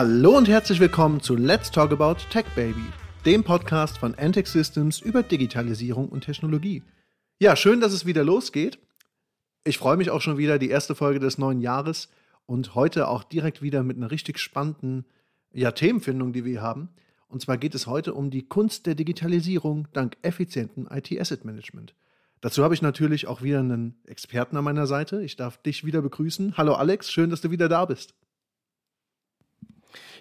Hallo und herzlich willkommen zu Let's Talk About Tech Baby, dem Podcast von Antec Systems über Digitalisierung und Technologie. Ja, schön, dass es wieder losgeht. Ich freue mich auch schon wieder, die erste Folge des neuen Jahres und heute auch direkt wieder mit einer richtig spannenden ja, Themenfindung, die wir haben. Und zwar geht es heute um die Kunst der Digitalisierung dank effizienten IT-Asset Management. Dazu habe ich natürlich auch wieder einen Experten an meiner Seite. Ich darf dich wieder begrüßen. Hallo Alex, schön, dass du wieder da bist.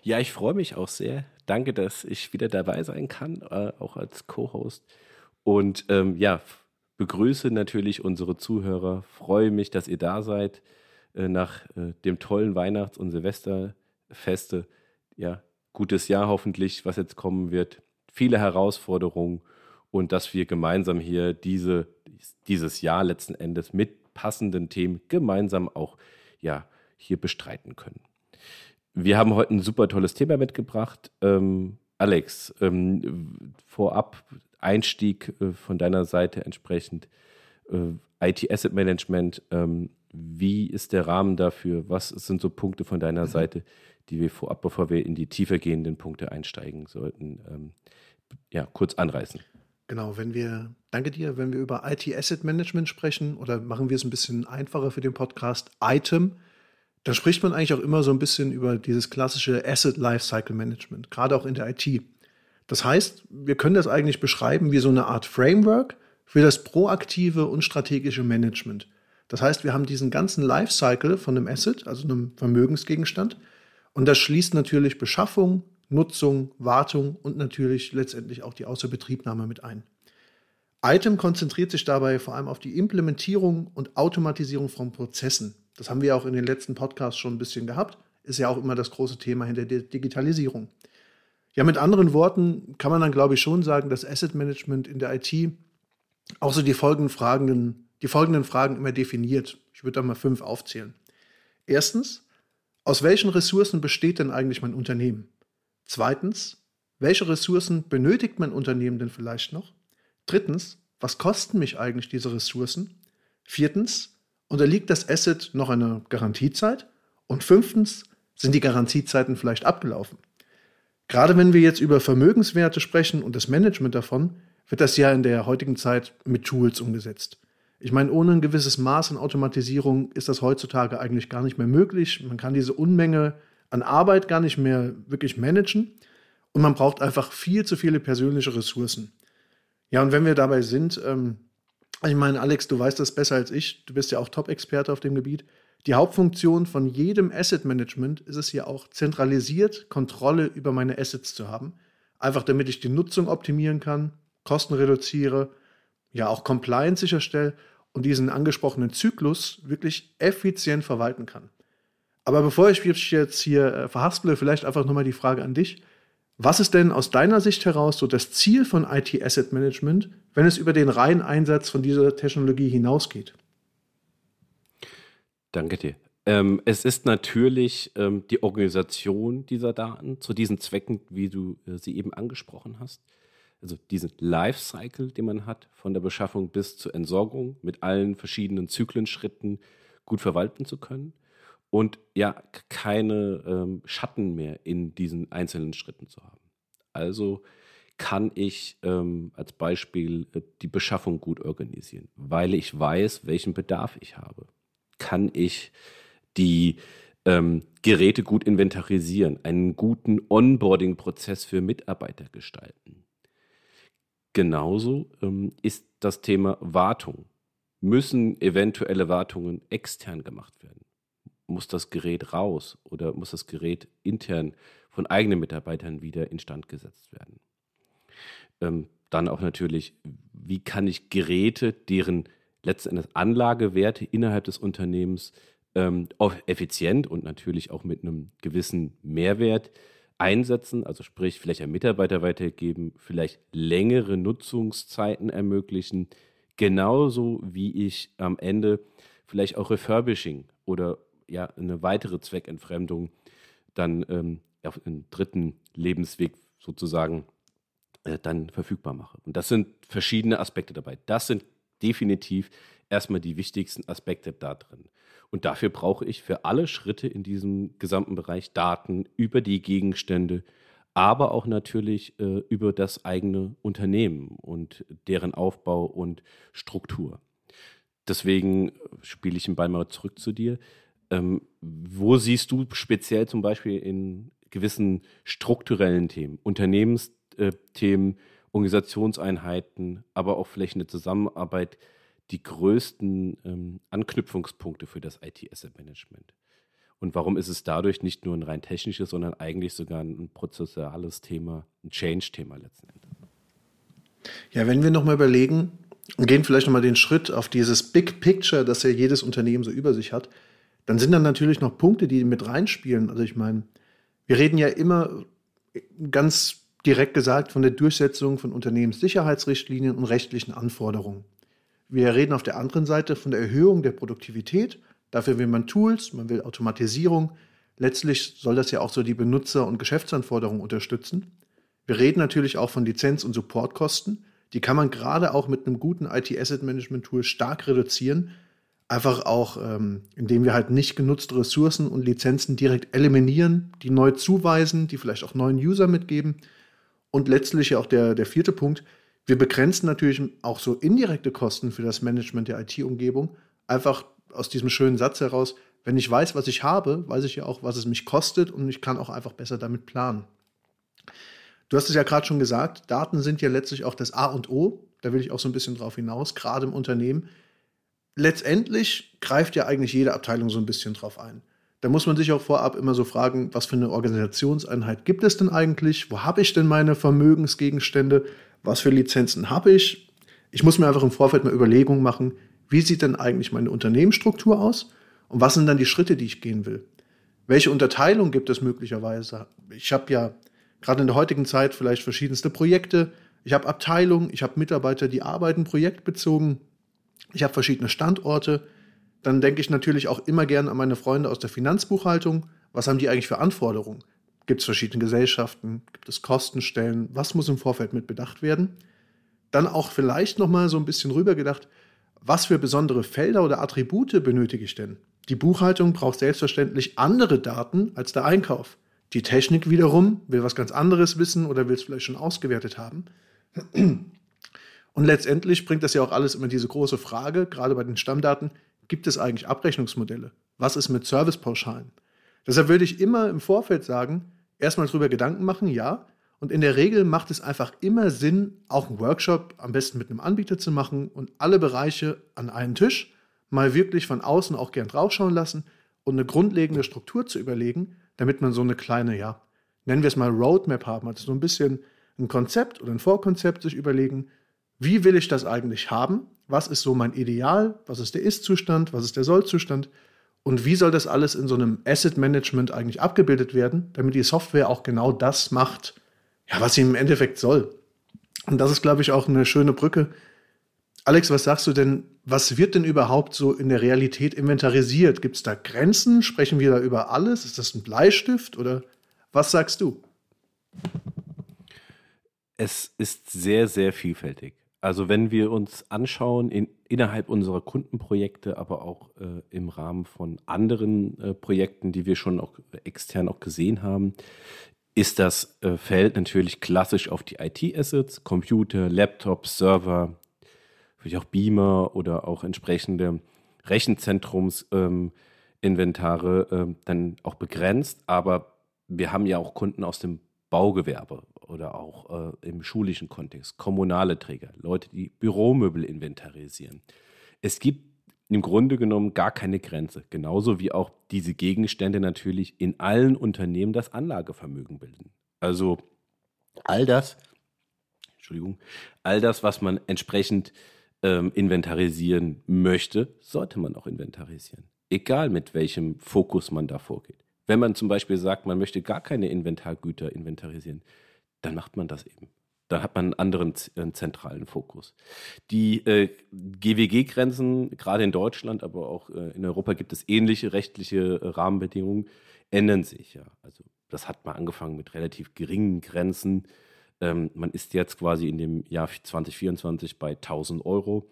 Ja, ich freue mich auch sehr. Danke, dass ich wieder dabei sein kann, äh, auch als Co-Host. Und ähm, ja, begrüße natürlich unsere Zuhörer. Freue mich, dass ihr da seid äh, nach äh, dem tollen Weihnachts- und Silvesterfeste. Ja, gutes Jahr hoffentlich, was jetzt kommen wird. Viele Herausforderungen und dass wir gemeinsam hier diese, dieses Jahr letzten Endes mit passenden Themen gemeinsam auch ja, hier bestreiten können. Wir haben heute ein super tolles Thema mitgebracht. Ähm, Alex, ähm, vorab Einstieg äh, von deiner Seite entsprechend. Äh, IT Asset Management, ähm, wie ist der Rahmen dafür? Was sind so Punkte von deiner mhm. Seite, die wir vorab, bevor wir in die tiefer gehenden Punkte einsteigen sollten, ähm, ja, kurz anreißen? Genau, wenn wir, danke dir, wenn wir über IT Asset Management sprechen oder machen wir es ein bisschen einfacher für den Podcast Item, dann spricht man eigentlich auch immer so ein bisschen über dieses klassische Asset Lifecycle Management, gerade auch in der IT. Das heißt, wir können das eigentlich beschreiben wie so eine Art Framework für das proaktive und strategische Management. Das heißt, wir haben diesen ganzen Lifecycle von einem Asset, also einem Vermögensgegenstand, und das schließt natürlich Beschaffung, Nutzung, Wartung und natürlich letztendlich auch die Außerbetriebnahme mit ein. Item konzentriert sich dabei vor allem auf die Implementierung und Automatisierung von Prozessen. Das haben wir auch in den letzten Podcasts schon ein bisschen gehabt. Ist ja auch immer das große Thema hinter der Digitalisierung. Ja, mit anderen Worten kann man dann, glaube ich, schon sagen, dass Asset Management in der IT auch so die folgenden Fragen, die folgenden Fragen immer definiert. Ich würde da mal fünf aufzählen. Erstens, aus welchen Ressourcen besteht denn eigentlich mein Unternehmen? Zweitens, welche Ressourcen benötigt mein Unternehmen denn vielleicht noch? Drittens, was kosten mich eigentlich diese Ressourcen? Viertens, unterliegt das Asset noch einer Garantiezeit? Und fünftens, sind die Garantiezeiten vielleicht abgelaufen? Gerade wenn wir jetzt über Vermögenswerte sprechen und das Management davon, wird das ja in der heutigen Zeit mit Tools umgesetzt. Ich meine, ohne ein gewisses Maß an Automatisierung ist das heutzutage eigentlich gar nicht mehr möglich. Man kann diese Unmenge an Arbeit gar nicht mehr wirklich managen und man braucht einfach viel zu viele persönliche Ressourcen. Ja, und wenn wir dabei sind, ähm, ich meine, Alex, du weißt das besser als ich, du bist ja auch Top-Experte auf dem Gebiet. Die Hauptfunktion von jedem Asset Management ist es ja auch zentralisiert Kontrolle über meine Assets zu haben. Einfach damit ich die Nutzung optimieren kann, Kosten reduziere, ja auch Compliance sicherstelle und diesen angesprochenen Zyklus wirklich effizient verwalten kann. Aber bevor ich mich jetzt hier äh, verhasple, vielleicht einfach nochmal die Frage an dich. Was ist denn aus deiner Sicht heraus so das Ziel von IT Asset Management, wenn es über den reinen Einsatz von dieser Technologie hinausgeht? Danke dir. Ähm, es ist natürlich ähm, die Organisation dieser Daten zu diesen Zwecken, wie du äh, sie eben angesprochen hast. Also diesen Lifecycle, den man hat, von der Beschaffung bis zur Entsorgung mit allen verschiedenen Zyklenschritten gut verwalten zu können und ja, keine ähm, Schatten mehr in diesen einzelnen Schritten zu haben. Also kann ich ähm, als Beispiel äh, die Beschaffung gut organisieren, weil ich weiß, welchen Bedarf ich habe. Kann ich die ähm, Geräte gut inventarisieren, einen guten Onboarding-Prozess für Mitarbeiter gestalten. Genauso ähm, ist das Thema Wartung. Müssen eventuelle Wartungen extern gemacht werden? Muss das Gerät raus oder muss das Gerät intern von eigenen Mitarbeitern wieder instand gesetzt werden. Ähm, dann auch natürlich, wie kann ich Geräte, deren letzten Endes Anlagewerte innerhalb des Unternehmens ähm, effizient und natürlich auch mit einem gewissen Mehrwert einsetzen, also sprich vielleicht an Mitarbeiter weitergeben, vielleicht längere Nutzungszeiten ermöglichen, genauso wie ich am Ende vielleicht auch Refurbishing oder ja eine weitere Zweckentfremdung dann ähm, auf einen dritten Lebensweg sozusagen äh, dann verfügbar mache. Und das sind verschiedene Aspekte dabei. Das sind definitiv erstmal die wichtigsten Aspekte da drin. Und dafür brauche ich für alle Schritte in diesem gesamten Bereich Daten über die Gegenstände, aber auch natürlich äh, über das eigene Unternehmen und deren Aufbau und Struktur. Deswegen spiele ich den Ball mal zurück zu dir. Ähm, wo siehst du speziell zum Beispiel in gewissen strukturellen Themen, Unternehmensthemen, Organisationseinheiten, aber auch vielleicht eine Zusammenarbeit die größten ähm, Anknüpfungspunkte für das IT-Asset-Management? Und warum ist es dadurch nicht nur ein rein technisches, sondern eigentlich sogar ein prozessuales Thema, ein Change-Thema letzten Endes? Ja, wenn wir nochmal überlegen und gehen vielleicht nochmal den Schritt auf dieses Big Picture, das ja jedes Unternehmen so über sich hat, dann sind dann natürlich noch Punkte, die mit reinspielen. Also ich meine, wir reden ja immer ganz direkt gesagt von der Durchsetzung von Unternehmenssicherheitsrichtlinien und rechtlichen Anforderungen. Wir reden auf der anderen Seite von der Erhöhung der Produktivität. Dafür will man Tools, man will Automatisierung. Letztlich soll das ja auch so die Benutzer- und Geschäftsanforderungen unterstützen. Wir reden natürlich auch von Lizenz- und Supportkosten. Die kann man gerade auch mit einem guten IT-Asset-Management-Tool stark reduzieren. Einfach auch, ähm, indem wir halt nicht genutzte Ressourcen und Lizenzen direkt eliminieren, die neu zuweisen, die vielleicht auch neuen User mitgeben. Und letztlich auch der, der vierte Punkt, wir begrenzen natürlich auch so indirekte Kosten für das Management der IT-Umgebung. Einfach aus diesem schönen Satz heraus, wenn ich weiß, was ich habe, weiß ich ja auch, was es mich kostet und ich kann auch einfach besser damit planen. Du hast es ja gerade schon gesagt, Daten sind ja letztlich auch das A und O. Da will ich auch so ein bisschen drauf hinaus, gerade im Unternehmen. Letztendlich greift ja eigentlich jede Abteilung so ein bisschen drauf ein. Da muss man sich auch vorab immer so fragen, was für eine Organisationseinheit gibt es denn eigentlich? Wo habe ich denn meine Vermögensgegenstände? was für Lizenzen habe ich. Ich muss mir einfach im Vorfeld mal Überlegungen machen, wie sieht denn eigentlich meine Unternehmensstruktur aus und was sind dann die Schritte, die ich gehen will. Welche Unterteilung gibt es möglicherweise? Ich habe ja gerade in der heutigen Zeit vielleicht verschiedenste Projekte. Ich habe Abteilungen, ich habe Mitarbeiter, die arbeiten projektbezogen. Ich habe verschiedene Standorte. Dann denke ich natürlich auch immer gern an meine Freunde aus der Finanzbuchhaltung. Was haben die eigentlich für Anforderungen? Gibt es verschiedene Gesellschaften? Gibt es Kostenstellen? Was muss im Vorfeld mit bedacht werden? Dann auch vielleicht noch mal so ein bisschen rübergedacht, was für besondere Felder oder Attribute benötige ich denn? Die Buchhaltung braucht selbstverständlich andere Daten als der Einkauf. Die Technik wiederum will was ganz anderes wissen oder will es vielleicht schon ausgewertet haben. Und letztendlich bringt das ja auch alles immer diese große Frage, gerade bei den Stammdaten, gibt es eigentlich Abrechnungsmodelle? Was ist mit Servicepauschalen? Deshalb würde ich immer im Vorfeld sagen, erstmal drüber Gedanken machen, ja. Und in der Regel macht es einfach immer Sinn, auch einen Workshop am besten mit einem Anbieter zu machen und alle Bereiche an einen Tisch mal wirklich von außen auch gern draufschauen lassen und eine grundlegende Struktur zu überlegen, damit man so eine kleine, ja, nennen wir es mal Roadmap haben, also so ein bisschen ein Konzept oder ein Vorkonzept sich überlegen, wie will ich das eigentlich haben? Was ist so mein Ideal? Was ist der Ist-Zustand? Was ist der Soll-Zustand? Und wie soll das alles in so einem Asset Management eigentlich abgebildet werden, damit die Software auch genau das macht, ja, was sie im Endeffekt soll? Und das ist, glaube ich, auch eine schöne Brücke. Alex, was sagst du denn, was wird denn überhaupt so in der Realität inventarisiert? Gibt es da Grenzen? Sprechen wir da über alles? Ist das ein Bleistift oder was sagst du? Es ist sehr, sehr vielfältig. Also wenn wir uns anschauen, in, innerhalb unserer Kundenprojekte, aber auch äh, im Rahmen von anderen äh, Projekten, die wir schon auch extern auch gesehen haben, ist das äh, Feld natürlich klassisch auf die IT-Assets, Computer, Laptops, Server, vielleicht auch Beamer oder auch entsprechende Rechenzentrumsinventare ähm, dann auch begrenzt. Aber wir haben ja auch Kunden aus dem Baugewerbe oder auch äh, im schulischen Kontext, kommunale Träger, Leute, die Büromöbel inventarisieren. Es gibt im Grunde genommen gar keine Grenze, genauso wie auch diese Gegenstände natürlich in allen Unternehmen das Anlagevermögen bilden. Also all das, Entschuldigung, all das, was man entsprechend ähm, inventarisieren möchte, sollte man auch inventarisieren. Egal mit welchem Fokus man da vorgeht. Wenn man zum Beispiel sagt, man möchte gar keine Inventargüter inventarisieren, dann macht man das eben. Dann hat man einen anderen äh, zentralen Fokus. Die äh, GWG-Grenzen, gerade in Deutschland, aber auch äh, in Europa gibt es ähnliche rechtliche äh, Rahmenbedingungen, ändern sich ja. Also das hat mal angefangen mit relativ geringen Grenzen. Ähm, man ist jetzt quasi in dem Jahr 2024 bei 1000 Euro.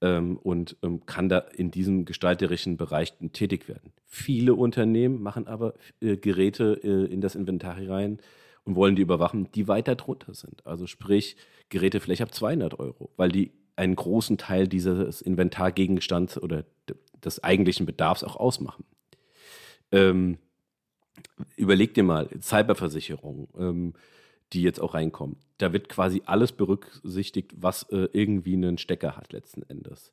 ähm, und ähm, kann da in diesem gestalterischen Bereich tätig werden. Viele Unternehmen machen aber äh, Geräte äh, in das Inventar rein und wollen die überwachen, die weiter drunter sind. Also sprich Geräte vielleicht ab 200 Euro, weil die einen großen Teil dieses Inventargegenstands oder des eigentlichen Bedarfs auch ausmachen. Ähm, überleg dir mal, Cyberversicherung, ähm, die jetzt auch reinkommen. Da wird quasi alles berücksichtigt, was äh, irgendwie einen Stecker hat letzten Endes.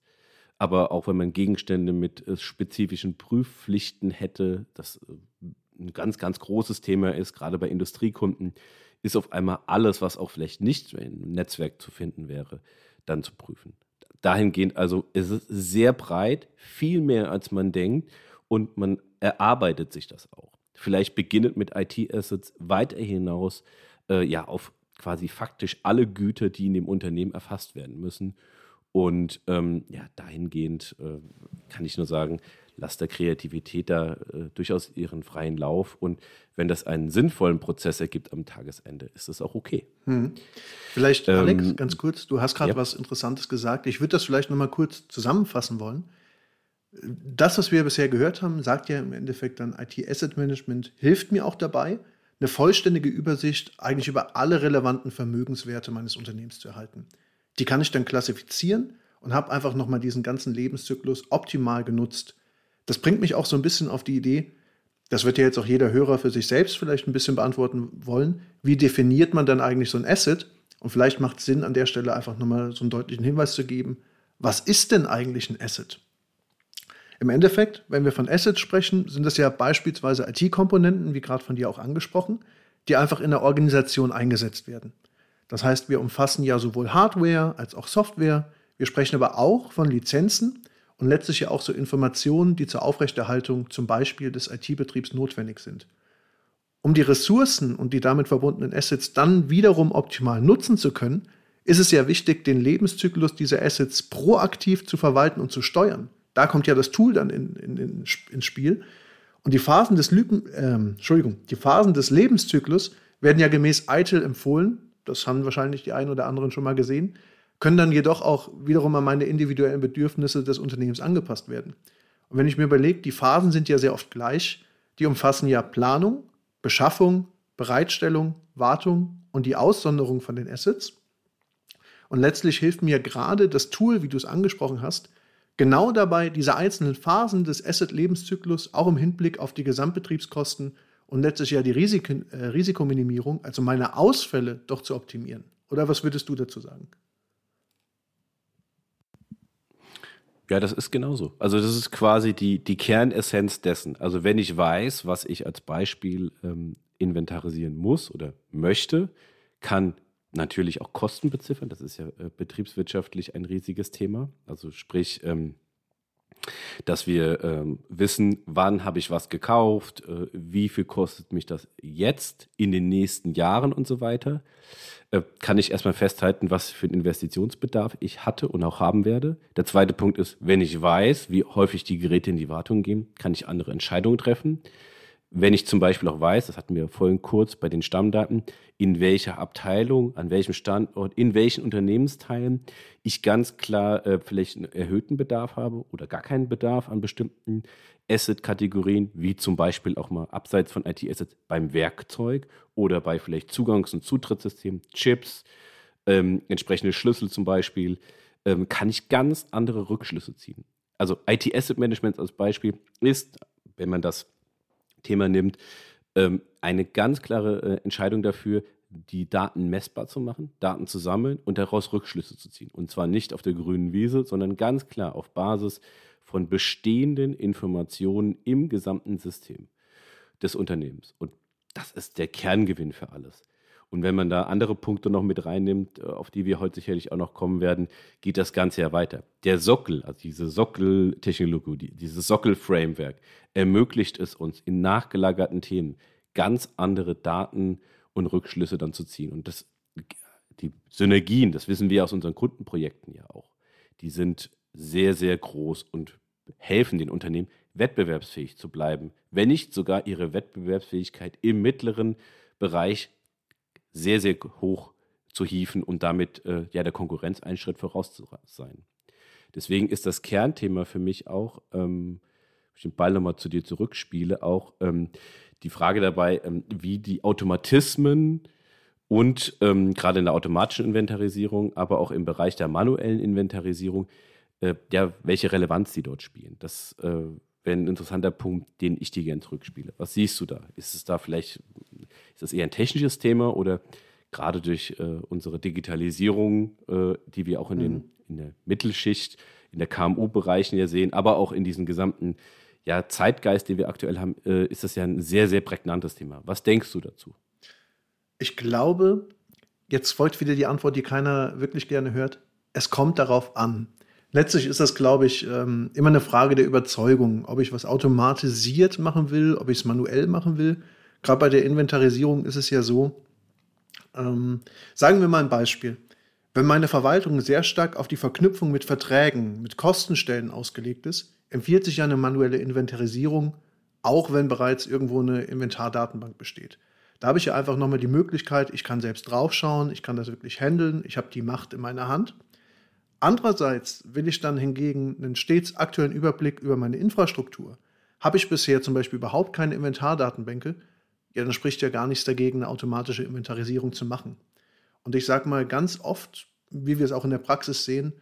Aber auch wenn man Gegenstände mit äh, spezifischen Prüfpflichten hätte, das äh, ein ganz, ganz großes Thema ist, gerade bei Industriekunden, ist auf einmal alles, was auch vielleicht nicht im Netzwerk zu finden wäre, dann zu prüfen. Dahingehend also ist es sehr breit, viel mehr als man denkt und man erarbeitet sich das auch. Vielleicht beginnend mit IT-Assets weiter hinaus äh, ja auf quasi faktisch alle Güter, die in dem Unternehmen erfasst werden müssen. Und ähm, ja, dahingehend äh, kann ich nur sagen, lasst der Kreativität da äh, durchaus ihren freien Lauf. Und wenn das einen sinnvollen Prozess ergibt am Tagesende, ist das auch okay. Hm. Vielleicht, ähm, Alex, ganz kurz, du hast gerade ja. was Interessantes gesagt. Ich würde das vielleicht nochmal kurz zusammenfassen wollen. Das, was wir bisher gehört haben, sagt ja im Endeffekt dann IT-Asset Management, hilft mir auch dabei, eine vollständige Übersicht eigentlich über alle relevanten Vermögenswerte meines Unternehmens zu erhalten. Die kann ich dann klassifizieren und habe einfach nochmal diesen ganzen Lebenszyklus optimal genutzt. Das bringt mich auch so ein bisschen auf die Idee, das wird ja jetzt auch jeder Hörer für sich selbst vielleicht ein bisschen beantworten wollen. Wie definiert man dann eigentlich so ein Asset? Und vielleicht macht es Sinn, an der Stelle einfach nochmal so einen deutlichen Hinweis zu geben. Was ist denn eigentlich ein Asset? Im Endeffekt, wenn wir von Assets sprechen, sind das ja beispielsweise IT-Komponenten, wie gerade von dir auch angesprochen, die einfach in der Organisation eingesetzt werden. Das heißt, wir umfassen ja sowohl Hardware als auch Software. Wir sprechen aber auch von Lizenzen und letztlich ja auch so Informationen, die zur Aufrechterhaltung zum Beispiel des IT-Betriebs notwendig sind. Um die Ressourcen und die damit verbundenen Assets dann wiederum optimal nutzen zu können, ist es ja wichtig, den Lebenszyklus dieser Assets proaktiv zu verwalten und zu steuern. Da kommt ja das Tool dann in, in, in, ins Spiel. Und die Phasen des Lügen, ähm, Entschuldigung, die Phasen des Lebenszyklus werden ja gemäß ITIL empfohlen. Das haben wahrscheinlich die einen oder anderen schon mal gesehen, können dann jedoch auch wiederum an meine individuellen Bedürfnisse des Unternehmens angepasst werden. Und wenn ich mir überlege, die Phasen sind ja sehr oft gleich, die umfassen ja Planung, Beschaffung, Bereitstellung, Wartung und die Aussonderung von den Assets. Und letztlich hilft mir gerade das Tool, wie du es angesprochen hast, genau dabei, diese einzelnen Phasen des Asset-Lebenszyklus auch im Hinblick auf die Gesamtbetriebskosten und letztlich ja die Risik äh, Risikominimierung, also meine Ausfälle, doch zu optimieren. Oder was würdest du dazu sagen? Ja, das ist genauso. Also das ist quasi die, die Kernessenz dessen. Also wenn ich weiß, was ich als Beispiel ähm, inventarisieren muss oder möchte, kann natürlich auch Kosten beziffern. Das ist ja äh, betriebswirtschaftlich ein riesiges Thema. Also sprich, ähm, dass wir ähm, wissen, wann habe ich was gekauft, äh, wie viel kostet mich das jetzt in den nächsten Jahren und so weiter. Äh, kann ich erstmal festhalten, was für einen Investitionsbedarf ich hatte und auch haben werde. Der zweite Punkt ist, wenn ich weiß, wie häufig die Geräte in die Wartung gehen, kann ich andere Entscheidungen treffen. Wenn ich zum Beispiel auch weiß, das hatten wir vorhin kurz bei den Stammdaten, in welcher Abteilung, an welchem Standort, in welchen Unternehmensteilen ich ganz klar äh, vielleicht einen erhöhten Bedarf habe oder gar keinen Bedarf an bestimmten Asset-Kategorien, wie zum Beispiel auch mal abseits von IT-Assets beim Werkzeug oder bei vielleicht Zugangs- und Zutrittssystemen, Chips, ähm, entsprechende Schlüssel zum Beispiel, ähm, kann ich ganz andere Rückschlüsse ziehen. Also IT-Asset-Management als Beispiel ist, wenn man das Thema nimmt, ähm, eine ganz klare äh, Entscheidung dafür, die Daten messbar zu machen, Daten zu sammeln und daraus Rückschlüsse zu ziehen. Und zwar nicht auf der grünen Wiese, sondern ganz klar auf Basis von bestehenden Informationen im gesamten System des Unternehmens. Und das ist der Kerngewinn für alles. Und wenn man da andere Punkte noch mit reinnimmt, äh, auf die wir heute sicherlich auch noch kommen werden, geht das Ganze ja weiter. Der Sockel, also diese Sockeltechnologie, dieses Sockel-Framework, ermöglicht es uns in nachgelagerten Themen ganz andere Daten und Rückschlüsse dann zu ziehen. Und das, die Synergien, das wissen wir aus unseren Kundenprojekten ja auch, die sind sehr, sehr groß und helfen den Unternehmen, wettbewerbsfähig zu bleiben, wenn nicht sogar ihre Wettbewerbsfähigkeit im mittleren Bereich sehr, sehr hoch zu hieven und damit äh, ja der Konkurrenz einen Schritt voraus zu sein. Deswegen ist das Kernthema für mich auch, ähm, ich den Ball nochmal zu dir zurückspiele, auch ähm, die Frage dabei, ähm, wie die Automatismen und ähm, gerade in der automatischen Inventarisierung, aber auch im Bereich der manuellen Inventarisierung, äh, ja, welche Relevanz die dort spielen. Das äh, wäre ein interessanter Punkt, den ich dir gerne zurückspiele. Was siehst du da? Ist es da vielleicht, ist das eher ein technisches Thema oder gerade durch äh, unsere Digitalisierung, äh, die wir auch in, den, mhm. in der Mittelschicht, in der KMU-Bereichen ja sehen, aber auch in diesem gesamten ja, Zeitgeist, den wir aktuell haben, äh, ist das ja ein sehr, sehr prägnantes Thema. Was denkst du dazu? Ich glaube, jetzt folgt wieder die Antwort, die keiner wirklich gerne hört. Es kommt darauf an. Letztlich ist das, glaube ich, ähm, immer eine Frage der Überzeugung, ob ich was automatisiert machen will, ob ich es manuell machen will. Gerade bei der Inventarisierung ist es ja so, ähm, sagen wir mal ein Beispiel. Wenn meine Verwaltung sehr stark auf die Verknüpfung mit Verträgen, mit Kostenstellen ausgelegt ist, empfiehlt sich ja eine manuelle Inventarisierung, auch wenn bereits irgendwo eine Inventardatenbank besteht. Da habe ich ja einfach nochmal die Möglichkeit, ich kann selbst draufschauen, ich kann das wirklich handeln, ich habe die Macht in meiner Hand. Andererseits will ich dann hingegen einen stets aktuellen Überblick über meine Infrastruktur. Habe ich bisher zum Beispiel überhaupt keine Inventardatenbänke, ja, dann spricht ja gar nichts dagegen, eine automatische Inventarisierung zu machen. Und ich sage mal, ganz oft, wie wir es auch in der Praxis sehen,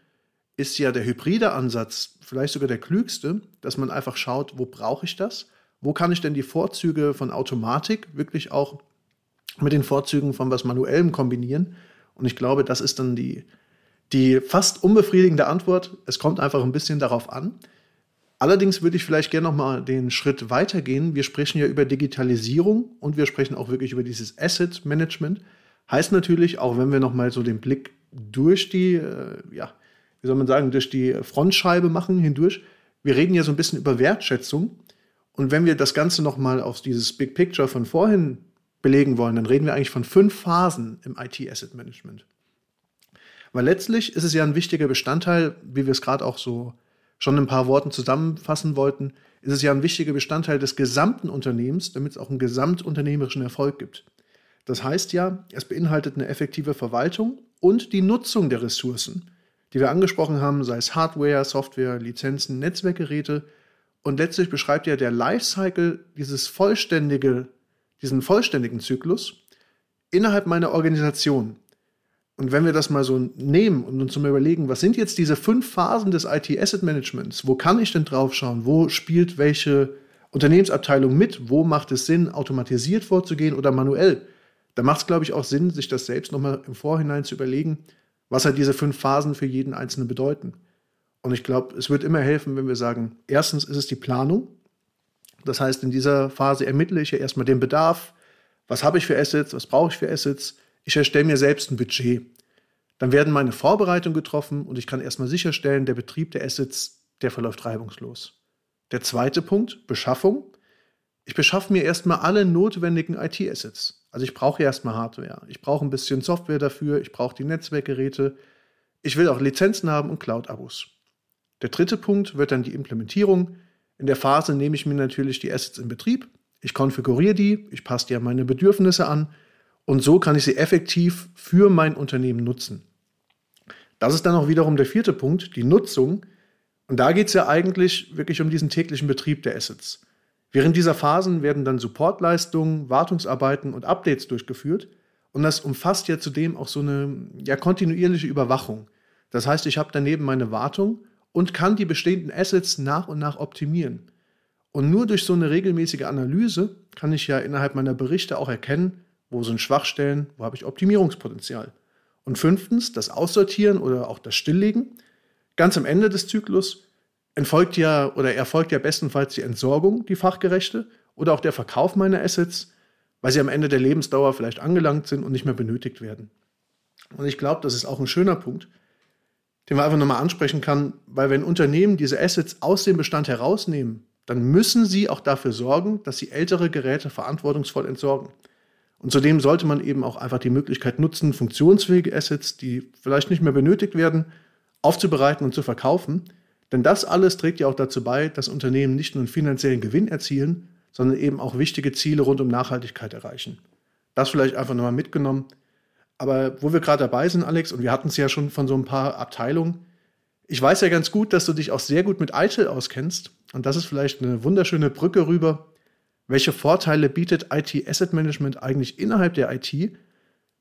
ist ja der hybride Ansatz vielleicht sogar der klügste, dass man einfach schaut, wo brauche ich das? Wo kann ich denn die Vorzüge von Automatik wirklich auch mit den Vorzügen von was Manuellem kombinieren. Und ich glaube, das ist dann die, die fast unbefriedigende Antwort. Es kommt einfach ein bisschen darauf an. Allerdings würde ich vielleicht gerne noch mal den Schritt weitergehen. Wir sprechen ja über Digitalisierung und wir sprechen auch wirklich über dieses Asset Management. Heißt natürlich, auch wenn wir noch mal so den Blick durch die, äh, ja, wie soll man sagen, durch die Frontscheibe machen hindurch. Wir reden ja so ein bisschen über Wertschätzung. Und wenn wir das Ganze noch mal auf dieses Big Picture von vorhin belegen wollen, dann reden wir eigentlich von fünf Phasen im IT-Asset Management. Weil letztlich ist es ja ein wichtiger Bestandteil, wie wir es gerade auch so schon in ein paar Worten zusammenfassen wollten, ist es ja ein wichtiger Bestandteil des gesamten Unternehmens, damit es auch einen gesamtunternehmerischen Erfolg gibt. Das heißt ja, es beinhaltet eine effektive Verwaltung und die Nutzung der Ressourcen, die wir angesprochen haben, sei es Hardware, Software, Lizenzen, Netzwerkgeräte. Und letztlich beschreibt ja der Lifecycle dieses vollständige diesen vollständigen Zyklus innerhalb meiner Organisation. Und wenn wir das mal so nehmen und uns mal überlegen, was sind jetzt diese fünf Phasen des IT-Asset Managements? Wo kann ich denn drauf schauen? Wo spielt welche Unternehmensabteilung mit? Wo macht es Sinn, automatisiert vorzugehen oder manuell? Da macht es, glaube ich, auch Sinn, sich das selbst nochmal im Vorhinein zu überlegen, was halt diese fünf Phasen für jeden Einzelnen bedeuten. Und ich glaube, es wird immer helfen, wenn wir sagen, erstens ist es die Planung, das heißt, in dieser Phase ermittle ich ja erstmal den Bedarf. Was habe ich für Assets? Was brauche ich für Assets? Ich erstelle mir selbst ein Budget. Dann werden meine Vorbereitungen getroffen und ich kann erstmal sicherstellen, der Betrieb der Assets, der verläuft reibungslos. Der zweite Punkt, Beschaffung. Ich beschaffe mir erstmal alle notwendigen IT-Assets. Also ich brauche erstmal Hardware. Ich brauche ein bisschen Software dafür. Ich brauche die Netzwerkgeräte. Ich will auch Lizenzen haben und Cloud-Abos. Der dritte Punkt wird dann die Implementierung. In der Phase nehme ich mir natürlich die Assets in Betrieb, ich konfiguriere die, ich passe die an meine Bedürfnisse an und so kann ich sie effektiv für mein Unternehmen nutzen. Das ist dann auch wiederum der vierte Punkt, die Nutzung. Und da geht es ja eigentlich wirklich um diesen täglichen Betrieb der Assets. Während dieser Phasen werden dann Supportleistungen, Wartungsarbeiten und Updates durchgeführt. Und das umfasst ja zudem auch so eine ja, kontinuierliche Überwachung. Das heißt, ich habe daneben meine Wartung und kann die bestehenden Assets nach und nach optimieren. Und nur durch so eine regelmäßige Analyse kann ich ja innerhalb meiner Berichte auch erkennen, wo sind Schwachstellen, wo habe ich Optimierungspotenzial. Und fünftens, das Aussortieren oder auch das Stilllegen. Ganz am Ende des Zyklus entfolgt ja oder erfolgt ja bestenfalls die Entsorgung, die fachgerechte, oder auch der Verkauf meiner Assets, weil sie am Ende der Lebensdauer vielleicht angelangt sind und nicht mehr benötigt werden. Und ich glaube, das ist auch ein schöner Punkt, den man einfach nochmal ansprechen kann, weil wenn Unternehmen diese Assets aus dem Bestand herausnehmen, dann müssen sie auch dafür sorgen, dass sie ältere Geräte verantwortungsvoll entsorgen. Und zudem sollte man eben auch einfach die Möglichkeit nutzen, funktionsfähige Assets, die vielleicht nicht mehr benötigt werden, aufzubereiten und zu verkaufen. Denn das alles trägt ja auch dazu bei, dass Unternehmen nicht nur einen finanziellen Gewinn erzielen, sondern eben auch wichtige Ziele rund um Nachhaltigkeit erreichen. Das vielleicht einfach nochmal mitgenommen. Aber wo wir gerade dabei sind, Alex, und wir hatten es ja schon von so ein paar Abteilungen, Ich weiß ja ganz gut, dass du dich auch sehr gut mit ITIL auskennst. Und das ist vielleicht eine wunderschöne Brücke rüber. Welche Vorteile bietet IT Asset Management eigentlich innerhalb der IT?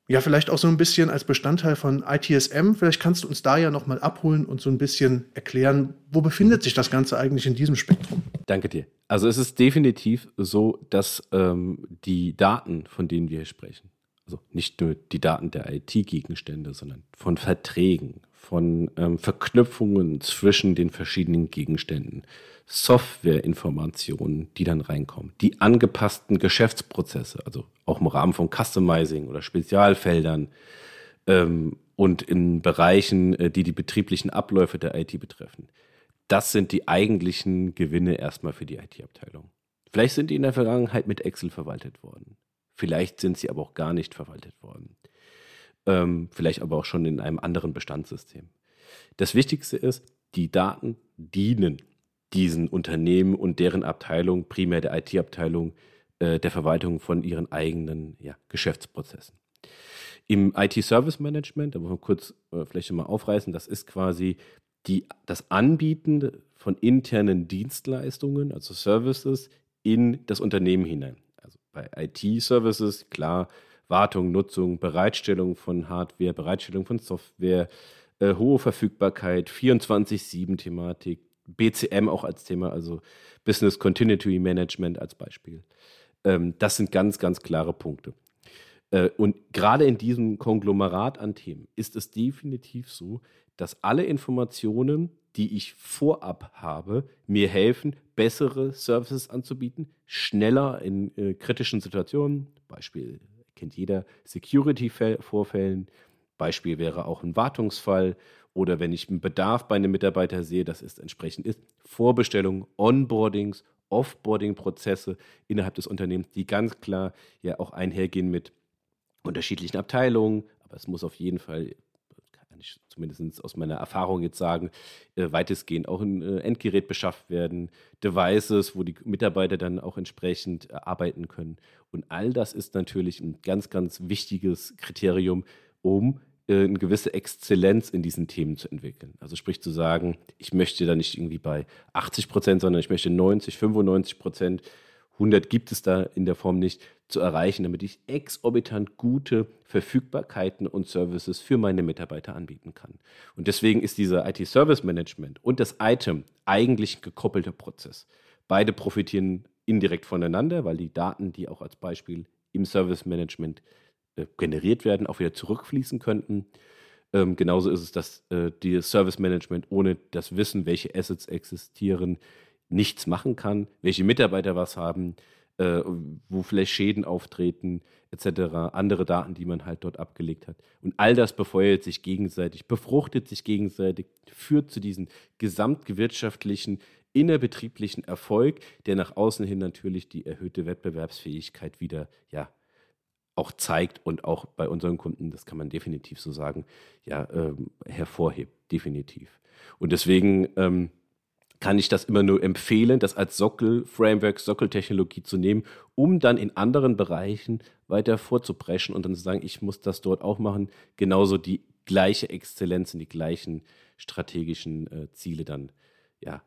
Ja, vielleicht auch so ein bisschen als Bestandteil von ITSM. Vielleicht kannst du uns da ja nochmal abholen und so ein bisschen erklären, wo befindet sich das Ganze eigentlich in diesem Spektrum? Danke dir. Also es ist definitiv so, dass ähm, die Daten, von denen wir hier sprechen, also nicht nur die Daten der IT-Gegenstände, sondern von Verträgen, von ähm, Verknüpfungen zwischen den verschiedenen Gegenständen, Softwareinformationen, die dann reinkommen, die angepassten Geschäftsprozesse, also auch im Rahmen von Customizing oder Spezialfeldern ähm, und in Bereichen, äh, die die betrieblichen Abläufe der IT betreffen. Das sind die eigentlichen Gewinne erstmal für die IT-Abteilung. Vielleicht sind die in der Vergangenheit mit Excel verwaltet worden. Vielleicht sind sie aber auch gar nicht verwaltet worden. Ähm, vielleicht aber auch schon in einem anderen Bestandssystem. Das Wichtigste ist, die Daten dienen diesen Unternehmen und deren Abteilung, primär der IT-Abteilung, äh, der Verwaltung von ihren eigenen ja, Geschäftsprozessen. Im IT-Service Management, da muss man kurz äh, vielleicht mal aufreißen, das ist quasi die, das Anbieten von internen Dienstleistungen, also Services, in das Unternehmen hinein bei IT-Services, klar, Wartung, Nutzung, Bereitstellung von Hardware, Bereitstellung von Software, äh, hohe Verfügbarkeit, 24-7-Thematik, BCM auch als Thema, also Business Continuity Management als Beispiel. Ähm, das sind ganz, ganz klare Punkte. Äh, und gerade in diesem Konglomerat an Themen ist es definitiv so, dass alle Informationen, die ich vorab habe, mir helfen, bessere Services anzubieten, schneller in äh, kritischen Situationen. Beispiel kennt jeder Security-Vorfällen. Beispiel wäre auch ein Wartungsfall oder wenn ich einen Bedarf bei einem Mitarbeiter sehe, das ist entsprechend ist, Vorbestellungen, Onboardings, Offboarding-Prozesse innerhalb des Unternehmens, die ganz klar ja auch einhergehen mit unterschiedlichen Abteilungen, aber es muss auf jeden Fall kann ich zumindest aus meiner Erfahrung jetzt sagen, äh, weitestgehend auch ein äh, Endgerät beschafft werden, Devices, wo die Mitarbeiter dann auch entsprechend äh, arbeiten können. Und all das ist natürlich ein ganz, ganz wichtiges Kriterium, um eine gewisse Exzellenz in diesen Themen zu entwickeln. Also sprich zu sagen, ich möchte da nicht irgendwie bei 80 Prozent, sondern ich möchte 90, 95 Prozent 100 gibt es da in der Form nicht, zu erreichen, damit ich exorbitant gute Verfügbarkeiten und Services für meine Mitarbeiter anbieten kann. Und deswegen ist dieser IT-Service Management und das Item eigentlich ein gekoppelter Prozess. Beide profitieren indirekt voneinander, weil die Daten, die auch als Beispiel im Service Management äh, generiert werden, auch wieder zurückfließen könnten. Ähm, genauso ist es, dass äh, die Service Management ohne das Wissen, welche Assets existieren, nichts machen kann, welche Mitarbeiter was haben, äh, wo vielleicht Schäden auftreten, etc., andere Daten, die man halt dort abgelegt hat. Und all das befeuert sich gegenseitig, befruchtet sich gegenseitig, führt zu diesem gesamtgewirtschaftlichen, innerbetrieblichen Erfolg, der nach außen hin natürlich die erhöhte Wettbewerbsfähigkeit wieder ja, auch zeigt und auch bei unseren Kunden, das kann man definitiv so sagen, ja, ähm, hervorhebt, definitiv. Und deswegen ähm, kann ich das immer nur empfehlen, das als Sockel-Framework, Sockeltechnologie zu nehmen, um dann in anderen Bereichen weiter vorzupreschen und dann zu sagen, ich muss das dort auch machen, genauso die gleiche Exzellenz und die gleichen strategischen äh, Ziele dann ja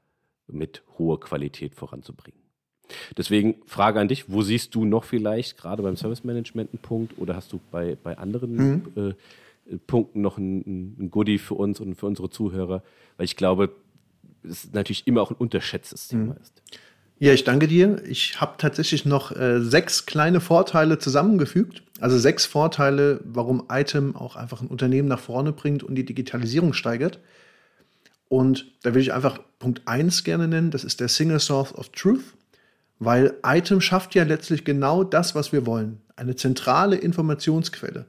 mit hoher Qualität voranzubringen. Deswegen Frage an dich, wo siehst du noch vielleicht gerade beim Service Management einen Punkt oder hast du bei, bei anderen mhm. äh, Punkten noch ein, ein Goodie für uns und für unsere Zuhörer? Weil ich glaube, es natürlich immer auch ein unterschätztes Thema mhm. ist. Ja, ich danke dir. Ich habe tatsächlich noch äh, sechs kleine Vorteile zusammengefügt. Also sechs Vorteile, warum Item auch einfach ein Unternehmen nach vorne bringt und die Digitalisierung steigert. Und da will ich einfach Punkt 1 gerne nennen. Das ist der Single Source of Truth. Weil Item schafft ja letztlich genau das, was wir wollen. Eine zentrale Informationsquelle.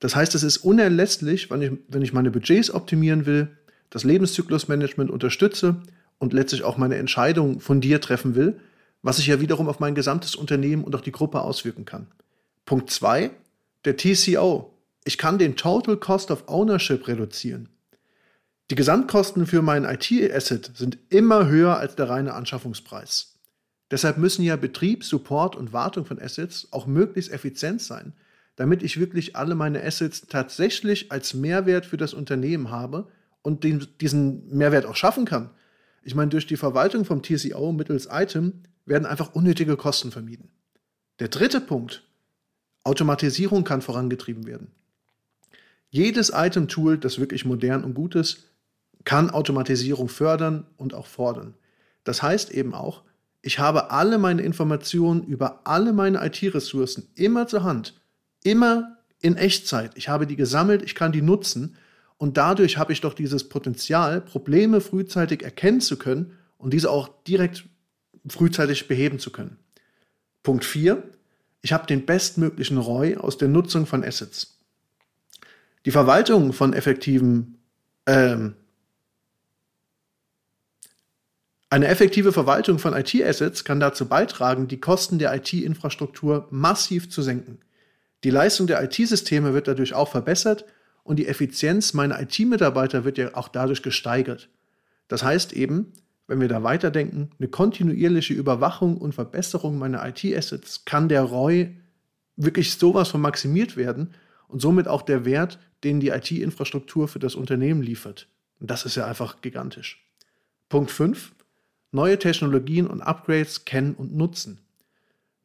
Das heißt, es ist unerlässlich, wenn ich, wenn ich meine Budgets optimieren will, das Lebenszyklusmanagement unterstütze und letztlich auch meine Entscheidung von dir treffen will, was sich ja wiederum auf mein gesamtes Unternehmen und auch die Gruppe auswirken kann. Punkt 2, der TCO. Ich kann den Total Cost of Ownership reduzieren. Die Gesamtkosten für mein IT-Asset sind immer höher als der reine Anschaffungspreis. Deshalb müssen ja Betrieb, Support und Wartung von Assets auch möglichst effizient sein, damit ich wirklich alle meine Assets tatsächlich als Mehrwert für das Unternehmen habe und den, diesen Mehrwert auch schaffen kann. Ich meine, durch die Verwaltung vom TCO mittels Item werden einfach unnötige Kosten vermieden. Der dritte Punkt, Automatisierung kann vorangetrieben werden. Jedes Item-Tool, das wirklich modern und gut ist, kann Automatisierung fördern und auch fordern. Das heißt eben auch, ich habe alle meine Informationen über alle meine IT-Ressourcen immer zur Hand, immer in Echtzeit. Ich habe die gesammelt, ich kann die nutzen und dadurch habe ich doch dieses Potenzial, Probleme frühzeitig erkennen zu können und diese auch direkt frühzeitig beheben zu können. Punkt 4. Ich habe den bestmöglichen ROI aus der Nutzung von Assets. Die Verwaltung von effektiven ähm, Eine effektive Verwaltung von IT-Assets kann dazu beitragen, die Kosten der IT-Infrastruktur massiv zu senken. Die Leistung der IT-Systeme wird dadurch auch verbessert und die Effizienz meiner IT-Mitarbeiter wird ja auch dadurch gesteigert. Das heißt eben, wenn wir da weiterdenken, eine kontinuierliche Überwachung und Verbesserung meiner IT-Assets kann der ROI wirklich sowas von maximiert werden und somit auch der Wert, den die IT-Infrastruktur für das Unternehmen liefert. Und das ist ja einfach gigantisch. Punkt 5 neue Technologien und Upgrades kennen und nutzen.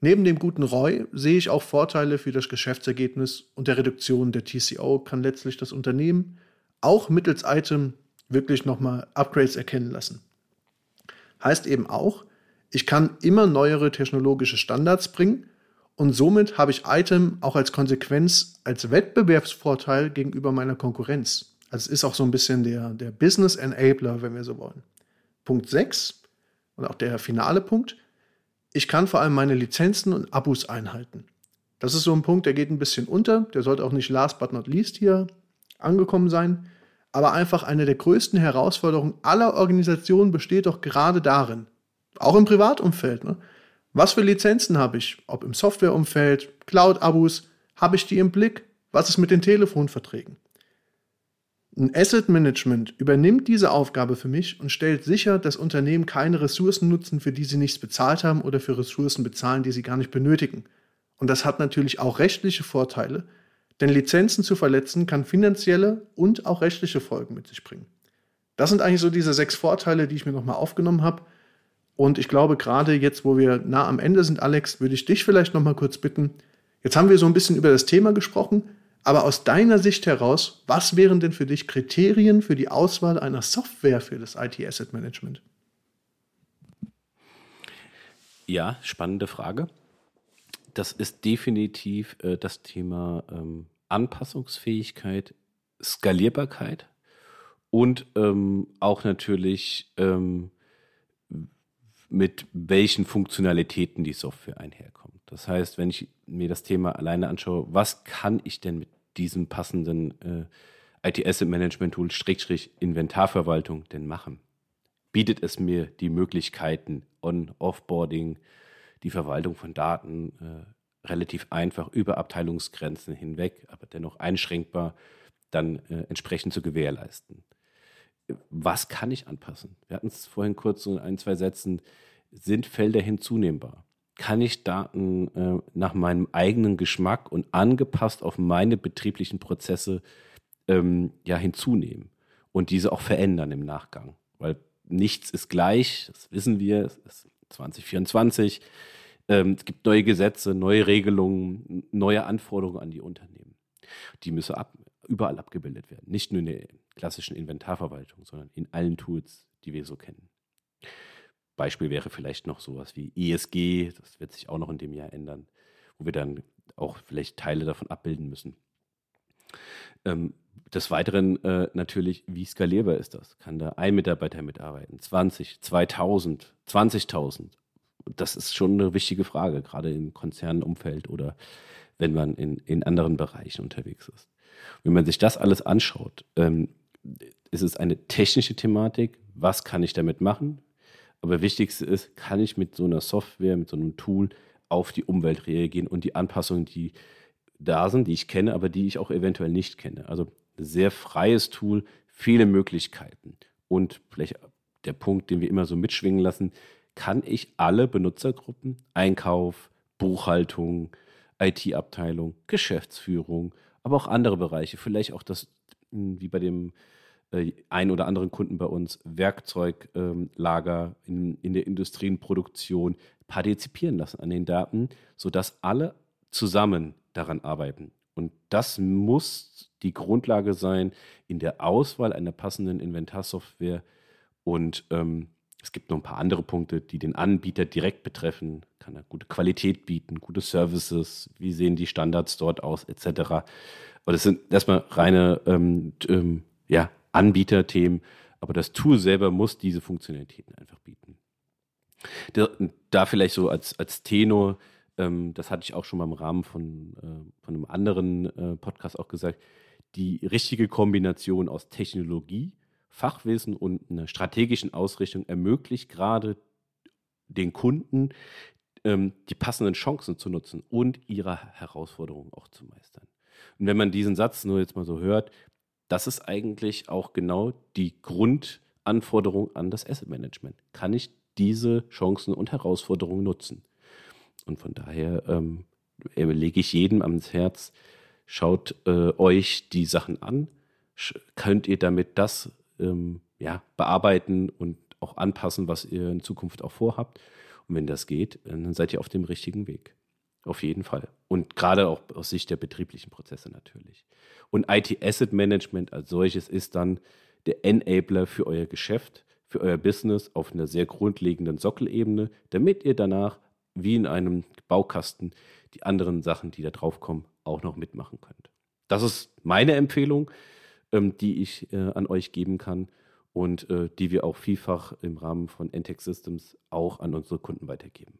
Neben dem guten ROI sehe ich auch Vorteile für das Geschäftsergebnis und der Reduktion der TCO kann letztlich das Unternehmen auch mittels Item wirklich nochmal Upgrades erkennen lassen. Heißt eben auch, ich kann immer neuere technologische Standards bringen und somit habe ich Item auch als Konsequenz, als Wettbewerbsvorteil gegenüber meiner Konkurrenz. Also es ist auch so ein bisschen der, der Business Enabler, wenn wir so wollen. Punkt 6 und auch der finale Punkt, ich kann vor allem meine Lizenzen und Abos einhalten. Das ist so ein Punkt, der geht ein bisschen unter, der sollte auch nicht last but not least hier angekommen sein, aber einfach eine der größten Herausforderungen aller Organisationen besteht doch gerade darin, auch im Privatumfeld, ne? was für Lizenzen habe ich, ob im Softwareumfeld, Cloud-Abos, habe ich die im Blick, was ist mit den Telefonverträgen? Ein Asset Management übernimmt diese Aufgabe für mich und stellt sicher, dass Unternehmen keine Ressourcen nutzen, für die sie nichts bezahlt haben oder für Ressourcen bezahlen, die sie gar nicht benötigen. Und das hat natürlich auch rechtliche Vorteile, denn Lizenzen zu verletzen kann finanzielle und auch rechtliche Folgen mit sich bringen. Das sind eigentlich so diese sechs Vorteile, die ich mir nochmal aufgenommen habe. Und ich glaube, gerade jetzt, wo wir nah am Ende sind, Alex, würde ich dich vielleicht nochmal kurz bitten. Jetzt haben wir so ein bisschen über das Thema gesprochen. Aber aus deiner Sicht heraus, was wären denn für dich Kriterien für die Auswahl einer Software für das IT Asset Management? Ja, spannende Frage. Das ist definitiv äh, das Thema ähm, Anpassungsfähigkeit, Skalierbarkeit und ähm, auch natürlich ähm, mit welchen Funktionalitäten die Software einherkommt. Das heißt, wenn ich mir das Thema alleine anschaue, was kann ich denn mit diesem passenden äh, IT-Asset-Management-Tool, Strickstrich Inventarverwaltung denn machen? Bietet es mir die Möglichkeiten On-, Offboarding, die Verwaltung von Daten äh, relativ einfach über Abteilungsgrenzen hinweg, aber dennoch einschränkbar, dann äh, entsprechend zu gewährleisten? Was kann ich anpassen? Wir hatten es vorhin kurz in ein, zwei Sätzen. Sind Felder hinzunehmbar? Kann ich Daten äh, nach meinem eigenen Geschmack und angepasst auf meine betrieblichen Prozesse ähm, ja, hinzunehmen und diese auch verändern im Nachgang. Weil nichts ist gleich, das wissen wir, es ist 2024. Ähm, es gibt neue Gesetze, neue Regelungen, neue Anforderungen an die Unternehmen. Die müssen ab, überall abgebildet werden. Nicht nur in der klassischen Inventarverwaltung, sondern in allen Tools, die wir so kennen. Beispiel wäre vielleicht noch sowas wie ESG, das wird sich auch noch in dem Jahr ändern, wo wir dann auch vielleicht Teile davon abbilden müssen. Ähm, des Weiteren äh, natürlich, wie skalierbar ist das? Kann da ein Mitarbeiter mitarbeiten? 20, 2000, 20.000? Das ist schon eine wichtige Frage, gerade im Konzernumfeld oder wenn man in, in anderen Bereichen unterwegs ist. Wenn man sich das alles anschaut, ähm, ist es eine technische Thematik. Was kann ich damit machen? Aber wichtigste ist, kann ich mit so einer Software, mit so einem Tool auf die Umwelt reagieren und die Anpassungen, die da sind, die ich kenne, aber die ich auch eventuell nicht kenne. Also ein sehr freies Tool, viele Möglichkeiten. Und vielleicht der Punkt, den wir immer so mitschwingen lassen, kann ich alle Benutzergruppen, Einkauf, Buchhaltung, IT-Abteilung, Geschäftsführung, aber auch andere Bereiche, vielleicht auch das, wie bei dem äh, ein oder anderen Kunden bei uns Werkzeuglager ähm, in, in der Industrienproduktion partizipieren lassen an den Daten, sodass alle zusammen daran arbeiten. Und das muss die Grundlage sein in der Auswahl einer passenden Inventarsoftware. Und ähm, es gibt noch ein paar andere Punkte, die den Anbieter direkt betreffen. Kann er gute Qualität bieten, gute Services, wie sehen die Standards dort aus, etc. Aber das sind erstmal reine ähm, ähm, ja, Anbieterthemen. Aber das Tool selber muss diese Funktionalitäten einfach bieten. Da, vielleicht so als, als Tenor, ähm, das hatte ich auch schon mal im Rahmen von, äh, von einem anderen äh, Podcast auch gesagt, die richtige Kombination aus Technologie, Fachwissen und einer strategischen Ausrichtung ermöglicht gerade den Kunden, ähm, die passenden Chancen zu nutzen und ihre Herausforderungen auch zu meistern. Und wenn man diesen Satz nur jetzt mal so hört, das ist eigentlich auch genau die Grundanforderung an das Asset Management. Kann ich diese Chancen und Herausforderungen nutzen? Und von daher ähm, lege ich jedem ans Herz, schaut äh, euch die Sachen an, könnt ihr damit das ähm, ja, bearbeiten und auch anpassen, was ihr in Zukunft auch vorhabt. Und wenn das geht, dann seid ihr auf dem richtigen Weg. Auf jeden Fall. Und gerade auch aus Sicht der betrieblichen Prozesse natürlich. Und IT Asset Management als solches ist dann der Enabler für euer Geschäft, für euer Business auf einer sehr grundlegenden Sockelebene, damit ihr danach wie in einem Baukasten die anderen Sachen, die da drauf kommen, auch noch mitmachen könnt. Das ist meine Empfehlung ähm, die ich äh, an euch geben kann und äh, die wir auch vielfach im Rahmen von Entech Systems auch an unsere Kunden weitergeben.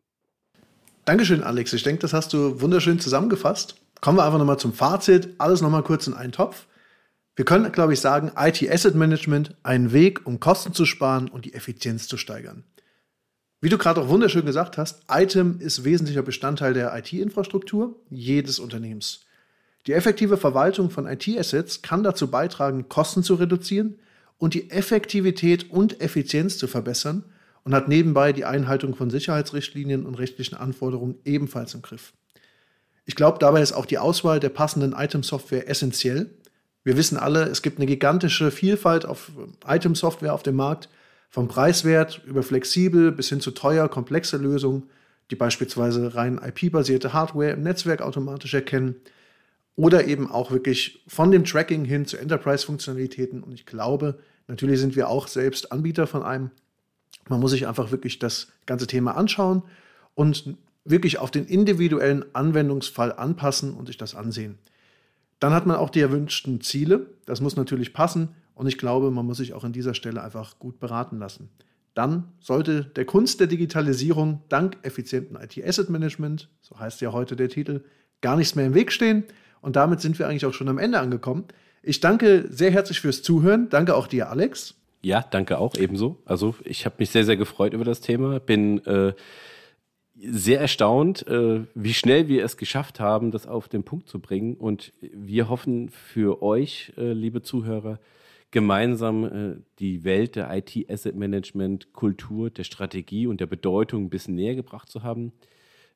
Dankeschön, Alex. Ich denke, das hast du wunderschön zusammengefasst. Kommen wir einfach nochmal zum Fazit. Alles nochmal kurz in einen Topf. Wir können, glaube ich, sagen, IT Asset Management ein Weg, um Kosten zu sparen und die Effizienz zu steigern. Wie du gerade auch wunderschön gesagt hast, Item ist wesentlicher Bestandteil der IT-Infrastruktur jedes Unternehmens. Die effektive Verwaltung von IT-Assets kann dazu beitragen, Kosten zu reduzieren und die Effektivität und Effizienz zu verbessern und hat nebenbei die Einhaltung von Sicherheitsrichtlinien und rechtlichen Anforderungen ebenfalls im Griff. Ich glaube, dabei ist auch die Auswahl der passenden Item-Software essentiell. Wir wissen alle, es gibt eine gigantische Vielfalt auf Item-Software auf dem Markt, vom Preiswert über flexibel bis hin zu teuer, komplexe Lösungen, die beispielsweise rein IP-basierte Hardware im Netzwerk automatisch erkennen, oder eben auch wirklich von dem Tracking hin zu Enterprise-Funktionalitäten. Und ich glaube, natürlich sind wir auch selbst Anbieter von einem. Man muss sich einfach wirklich das ganze Thema anschauen und wirklich auf den individuellen Anwendungsfall anpassen und sich das ansehen. Dann hat man auch die erwünschten Ziele. Das muss natürlich passen. Und ich glaube, man muss sich auch an dieser Stelle einfach gut beraten lassen. Dann sollte der Kunst der Digitalisierung dank effizienten IT-Asset Management, so heißt ja heute der Titel, gar nichts mehr im Weg stehen. Und damit sind wir eigentlich auch schon am Ende angekommen. Ich danke sehr herzlich fürs Zuhören. Danke auch dir, Alex. Ja, danke auch ebenso. Also ich habe mich sehr, sehr gefreut über das Thema. Bin äh, sehr erstaunt, äh, wie schnell wir es geschafft haben, das auf den Punkt zu bringen. Und wir hoffen für euch, äh, liebe Zuhörer, gemeinsam äh, die Welt der IT-Asset-Management-Kultur, der Strategie und der Bedeutung ein bisschen näher gebracht zu haben.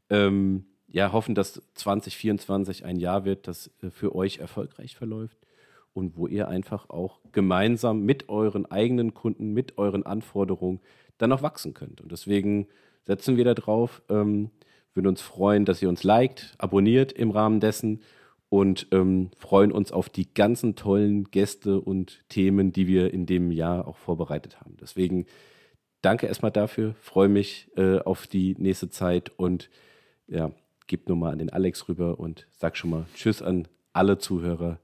Ähm, ja, hoffen, dass 2024 ein Jahr wird, das äh, für euch erfolgreich verläuft und wo ihr einfach auch gemeinsam mit euren eigenen Kunden, mit euren Anforderungen dann auch wachsen könnt. Und deswegen setzen wir da drauf, ähm, würden uns freuen, dass ihr uns liked, abonniert im Rahmen dessen und ähm, freuen uns auf die ganzen tollen Gäste und Themen, die wir in dem Jahr auch vorbereitet haben. Deswegen danke erstmal dafür, freue mich äh, auf die nächste Zeit und ja, gebe nur mal an den Alex rüber und sag schon mal Tschüss an alle Zuhörer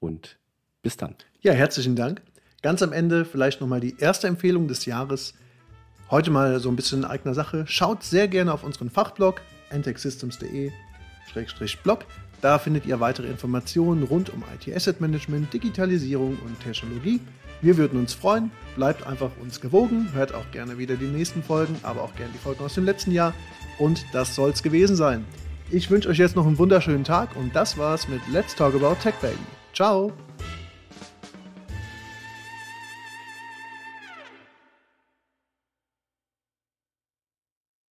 und bis dann. Ja, herzlichen Dank. Ganz am Ende vielleicht nochmal die erste Empfehlung des Jahres. Heute mal so ein bisschen in eigener Sache. Schaut sehr gerne auf unseren Fachblog entechsystems.de-blog. Da findet ihr weitere Informationen rund um IT Asset Management, Digitalisierung und Technologie. Wir würden uns freuen. Bleibt einfach uns gewogen. Hört auch gerne wieder die nächsten Folgen, aber auch gerne die Folgen aus dem letzten Jahr. Und das soll es gewesen sein. Ich wünsche euch jetzt noch einen wunderschönen Tag und das war's mit Let's Talk About Tech Baby. Ciao!